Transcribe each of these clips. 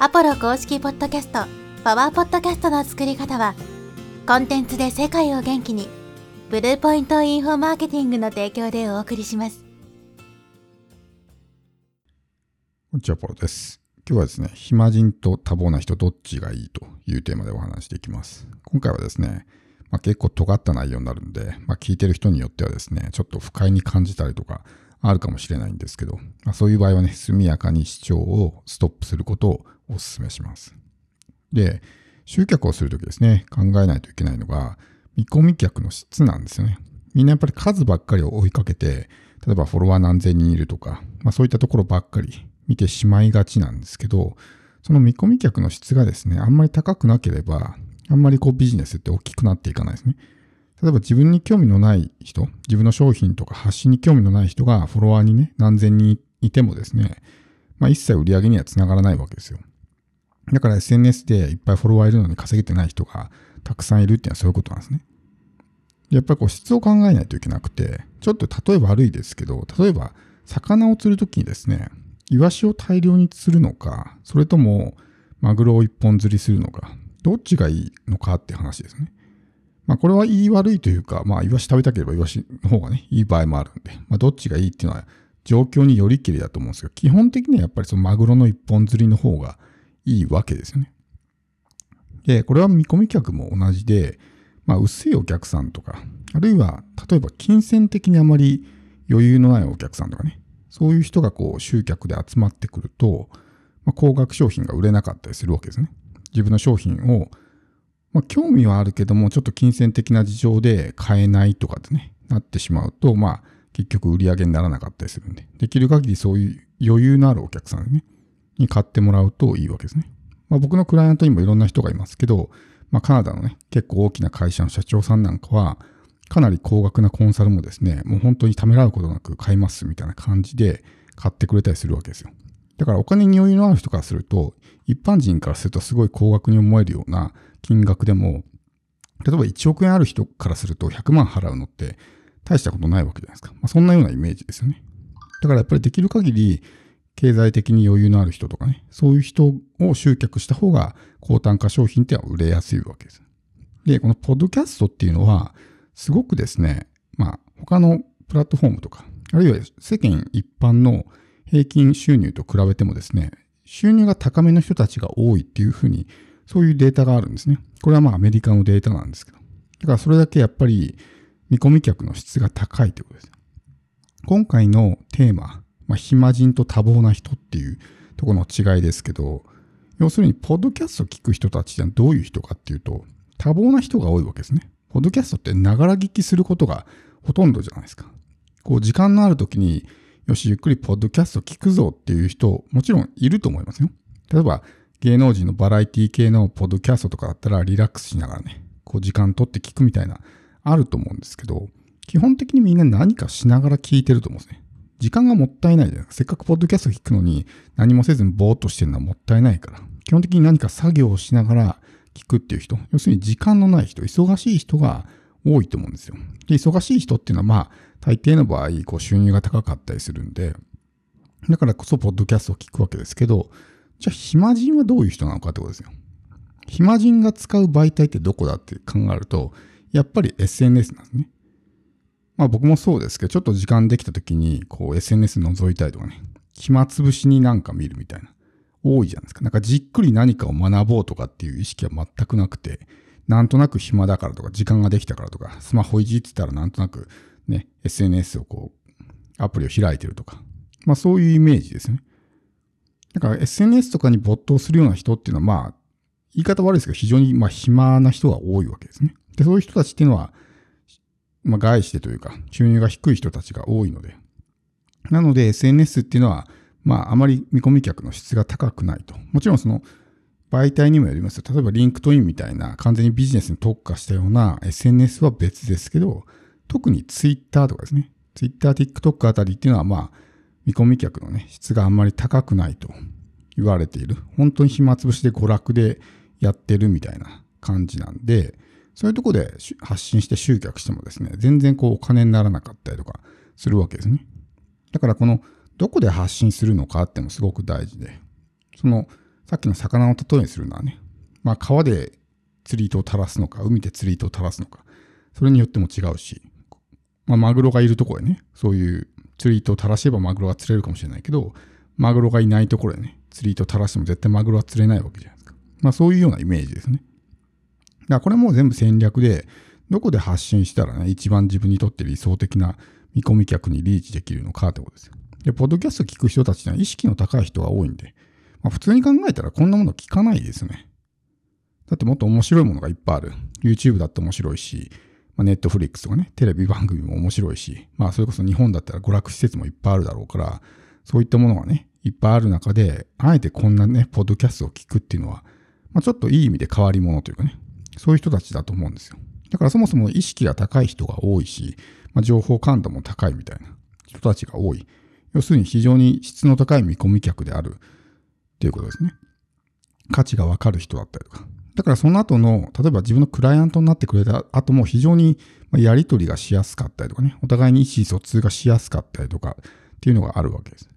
アポロ公式ポッドキャスト、パワーポッドキャストの作り方は、コンテンツで世界を元気に、ブルーポイントインフォマーケティングの提供でお送りします。こんにちは、ポロです。今日はですね、暇人と多忙な人どっちがいいというテーマでお話していきます。今回はですね、まあ、結構尖った内容になるんで、まあ、聞いてる人によってはですね、ちょっと不快に感じたりとか、あるかもしれないんですけど、まあ、そういう場合はね、速やかに視聴をストップすることをお勧めします。で、集客をするときですね、考えないといけないのが、見込み客の質なんですよね。みんなやっぱり数ばっかりを追いかけて、例えばフォロワー何千人いるとか、まあそういったところばっかり見てしまいがちなんですけど、その見込み客の質がですね、あんまり高くなければ、あんまりこうビジネスって大きくなっていかないですね。例えば自分に興味のない人、自分の商品とか発信に興味のない人がフォロワーにね、何千人いてもですね、まあ一切売り上げにはつながらないわけですよ。だから SNS でいっぱいフォロワーいるのに稼げてない人がたくさんいるっていうのはそういうことなんですね。やっぱりこう質を考えないといけなくて、ちょっと例え悪いですけど、例えば魚を釣るときにですね、イワシを大量に釣るのか、それともマグロを一本釣りするのか、どっちがいいのかって話ですね。まあこれは言い悪いというか、まあイワシ食べたければイワシの方がね、いい場合もあるんで、まあどっちがいいっていうのは状況によりきりだと思うんですけど、基本的にはやっぱりそのマグロの一本釣りの方がいいわけですよね。で、これは見込み客も同じで、まあ薄いお客さんとか、あるいは例えば金銭的にあまり余裕のないお客さんとかね、そういう人がこう集客で集まってくると、まあ、高額商品が売れなかったりするわけですね。自分の商品を、まあ、興味はあるけども、ちょっと金銭的な事情で買えないとかってね、なってしまうと、まあ、結局売り上げにならなかったりするんで、できる限りそういう余裕のあるお客さんね、に買ってもらうといいわけですね。まあ、僕のクライアントにもいろんな人がいますけど、まあ、カナダのね、結構大きな会社の社長さんなんかは、かなり高額なコンサルもですね、もう本当にためらうことなく買いますみたいな感じで買ってくれたりするわけですよ。だからお金に余裕のある人からすると、一般人からするとすごい高額に思えるような金額でも、例えば1億円ある人からすると100万払うのって大したことないわけじゃないですか。まあ、そんなようなイメージですよね。だからやっぱりできる限り経済的に余裕のある人とかね、そういう人を集客した方が高単価商品っては売れやすいわけです。で、このポッドキャストっていうのは、すごくですね、まあ、他のプラットフォームとか、あるいは世間一般の平均収入と比べてもですね、収入が高めの人たちが多いっていうふうに、そういうデータがあるんですね。これはまあアメリカのデータなんですけど。だからそれだけやっぱり見込み客の質が高いということです。今回のテーマ、まあ、暇人と多忙な人っていうところの違いですけど、要するに、ポッドキャストを聞く人たちってどういう人かっていうと、多忙な人が多いわけですね。ポッドキャストってながら聞きすることがほとんどじゃないですか。こう、時間のある時に、よし、ゆっくりポッドキャスト聞くぞっていう人、もちろんいると思いますよ。例えば、芸能人のバラエティ系のポッドキャストとかだったらリラックスしながらね、こう時間取って聞くみたいな、あると思うんですけど、基本的にみんな何かしながら聞いてると思うんですね。時間がもったいないじゃないですか。せっかくポッドキャスト聞くのに何もせずにぼーっとしてるのはもったいないから。基本的に何か作業をしながら聞くっていう人、要するに時間のない人、忙しい人が多いと思うんですよ。で、忙しい人っていうのはまあ、大抵の場合、こう収入が高かったりするんで、だからこそポッドキャストを聞くわけですけど、じゃあ暇人はどういう人なのかってことですよ。暇人が使う媒体ってどこだって考えると、やっぱり SNS なんですね。まあ僕もそうですけど、ちょっと時間できた時に、こう SNS 覗いたりとかね、暇つぶしになんか見るみたいな、多いじゃないですか。なんかじっくり何かを学ぼうとかっていう意識は全くなくて、なんとなく暇だからとか、時間ができたからとか、スマホいじってたらなんとなくね、SNS をこう、アプリを開いてるとか、まあそういうイメージですね。だから SNS とかに没頭するような人っていうのは、まあ、言い方悪いですけど、非常にまあ暇な人が多いわけですね。で、そういう人たちっていうのは、まあ、外してというか、収入が低い人たちが多いので。なので、SNS っていうのは、まあ、あまり見込み客の質が高くないと。もちろんその、媒体にもよります例えば、 LinkedIn みたいな、完全にビジネスに特化したような SNS は別ですけど、特に Twitter とかですね。Twitter、TikTok あたりっていうのは、まあ、見込み客のね、質があんまり高くないと言われている。本当に暇つぶしで娯楽でやってるみたいな感じなんで、そういうとこで発信して集客してもですね、全然こうお金にならなかったりとかするわけですね。だからこのどこで発信するのかってのもすごく大事で、そのさっきの魚の例えにするのはね、まあ川で釣り糸を垂らすのか、海で釣り糸を垂らすのか、それによっても違うし、まあマグロがいるところでね、そういう釣り糸を垂らせばマグロが釣れるかもしれないけど、マグロがいないところでね、釣り糸を垂らしても絶対マグロは釣れないわけじゃないですか。まあそういうようなイメージですね。だからこれも全部戦略で、どこで発信したらね、一番自分にとって理想的な見込み客にリーチできるのかってことですよ。で、ポッドキャスト聞く人たちは意識の高い人が多いんで、まあ、普通に考えたらこんなもの聞かないですね。だってもっと面白いものがいっぱいある。YouTube だって面白いし、まあ、Netflix とかね、テレビ番組も面白いし、まあそれこそ日本だったら娯楽施設もいっぱいあるだろうから、そういったものがね、いっぱいある中で、あえてこんなね、ポッドキャストを聞くっていうのは、まあ、ちょっといい意味で変わり者というかね、そういう人たちだと思うんですよ。だからそもそも意識が高い人が多いし、まあ、情報感度も高いみたいな人たちが多い。要するに非常に質の高い見込み客であるっていうことですね。価値がわかる人だったりとか。だからその後の、例えば自分のクライアントになってくれた後も非常にやり取りがしやすかったりとかね、お互いに意思疎通がしやすかったりとかっていうのがあるわけです。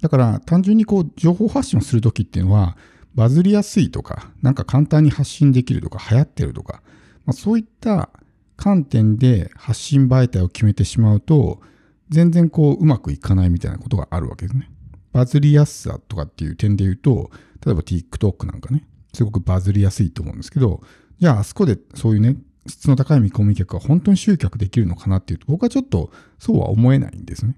だから単純にこう情報発信をするときっていうのは、バズりやすいとか、なんか簡単に発信できるとか、流行ってるとか、まあ、そういった観点で発信媒体を決めてしまうと、全然こううまくいかないみたいなことがあるわけですね。バズりやすさとかっていう点で言うと、例えば TikTok なんかね、すごくバズりやすいと思うんですけど、じゃああそこでそういうね、質の高い見込み客が本当に集客できるのかなっていうと、僕はちょっとそうは思えないんですね。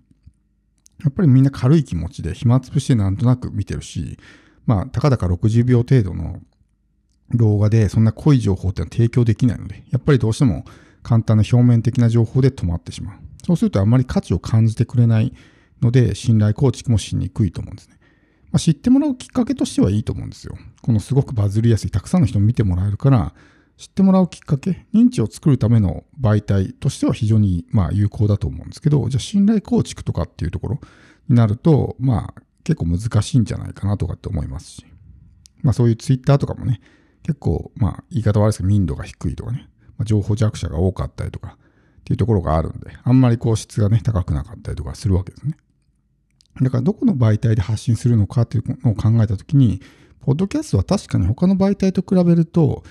やっぱりみんな軽い気持ちで暇つぶしてなんとなく見てるし、まあ、たかだか60秒程度の動画でそんな濃い情報っていうのは提供できないので、やっぱりどうしても簡単な表面的な情報で止まってしまう。そうするとあんまり価値を感じてくれないので、信頼構築もしにくいと思うんですね。まあ、知ってもらうきっかけとしてはいいと思うんですよ。このすごくバズりやすい、たくさんの人に見てもらえるから、知ってもらうきっかけ、認知を作るための媒体としては非常にまあ有効だと思うんですけど、じゃあ信頼構築とかっていうところになると、まあ結構難しいんじゃないかなとかって思いますし、まあそういうツイッターとかもね、結構まあ言い方悪いですけど民度が低いとかね、まあ、情報弱者が多かったりとかっていうところがあるんで、あんまりこう質がね高くなかったりとかするわけですね。だからどこの媒体で発信するのかっていうのを考えたときに、ポッドキャストは確かに他の媒体と比べると、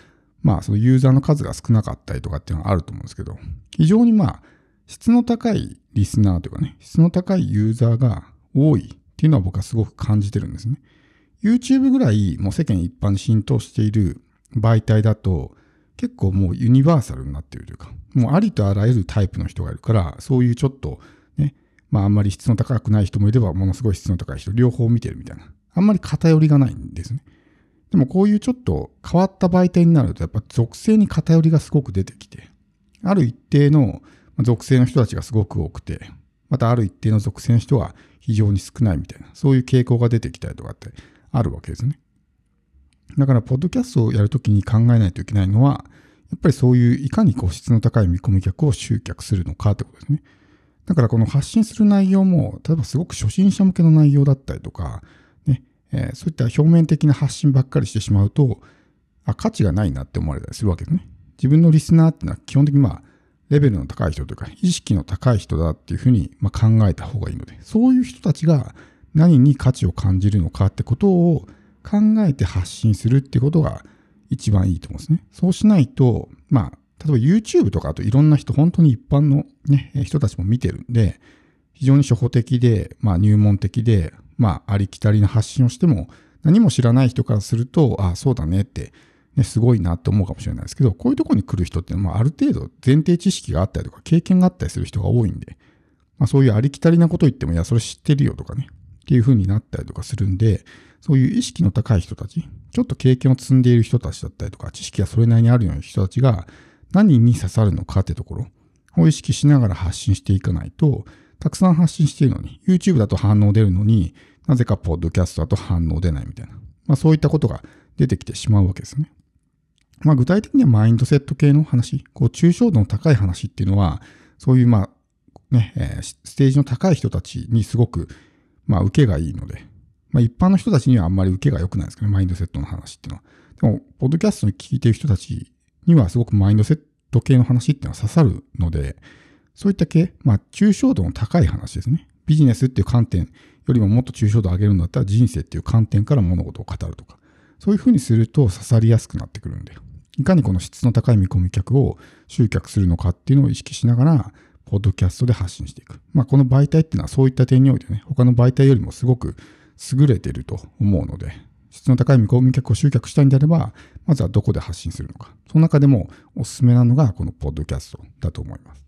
まあそのユーザーの数が少なかったりとかっていうのはあると思うんですけど、非常にまあ質の高いリスナーというかね、質の高いユーザーが多いっていうのは僕はすごく感じてるんですね。YouTube ぐらいもう世間一般に浸透している媒体だと結構もうユニバーサルになっているというか、もうありとあらゆるタイプの人がいるから、そういうちょっと、まああんまり質の高くない人もいれば、ものすごい質の高い人、両方見てるみたいな。あんまり偏りがないんですね。でもこういうちょっと変わった媒体になると、やっぱ属性に偏りがすごく出てきて、ある一定の属性の人たちがすごく多くて、またある一定の属性の人は非常に少ないみたいな、そういう傾向が出てきたりとかってあるわけですね。だから、ポッドキャストをやるときに考えないといけないのは、やっぱりそういういかにこう質の高い見込み客を集客するのかってことですね。だからこの発信する内容も、例えばすごく初心者向けの内容だったりとか、ね、えー、そういった表面的な発信ばっかりしてしまうと、あ、価値がないなって思われたりするわけですね。自分のリスナーっていうのは基本的にまあ、レベルの高い人というか、意識の高い人だっていうふうにま考えた方がいいので、そういう人たちが何に価値を感じるのかってことを考えて発信するってことが一番いいと思うんですね。そうしないと、まあ、例えば YouTube とかあといろんな人、本当に一般の、ね、人たちも見てるんで、非常に初歩的で、まあ入門的で、まあありきたりな発信をしても、何も知らない人からすると、ああ、そうだねって、ね、すごいなって思うかもしれないですけど、こういうとこに来る人っていうのは、ある程度前提知識があったりとか、経験があったりする人が多いんで、まあそういうありきたりなこと言っても、いや、それ知ってるよとかね、っていう風になったりとかするんで、そういう意識の高い人たち、ちょっと経験を積んでいる人たちだったりとか、知識がそれなりにあるような人たちが何に刺さるのかってところを意識しながら発信していかないと、たくさん発信しているのに、YouTube だと反応出るのに、なぜかポッドキャストだと反応出ないみたいな。まあそういったことが出てきてしまうわけですね。まあ具体的にはマインドセット系の話、こう抽象度の高い話っていうのは、そういうまあね、え、ステージの高い人たちにすごくまあ受けがいいので、まあ一般の人たちにはあんまり受けが良くないですかね、マインドセットの話っていうのは。でも、ポッドキャストに聞いてる人たちにはすごくマインドセット系の話っていうのは刺さるので、そういった系、まあ抽象度の高い話ですね。ビジネスっていう観点よりももっと抽象度を上げるんだったら人生っていう観点から物事を語るとか。そういうふうにすると刺さりやすくなってくるんだよ。いかにこの質の高い見込み客を集客するのかっていうのを意識しながら、ポッドキャストで発信していく。まあ、この媒体っていうのはそういった点においてね、他の媒体よりもすごく優れてると思うので、質の高い見込み客を集客したいんであれば、まずはどこで発信するのか。その中でもおすすめなのがこのポッドキャストだと思います。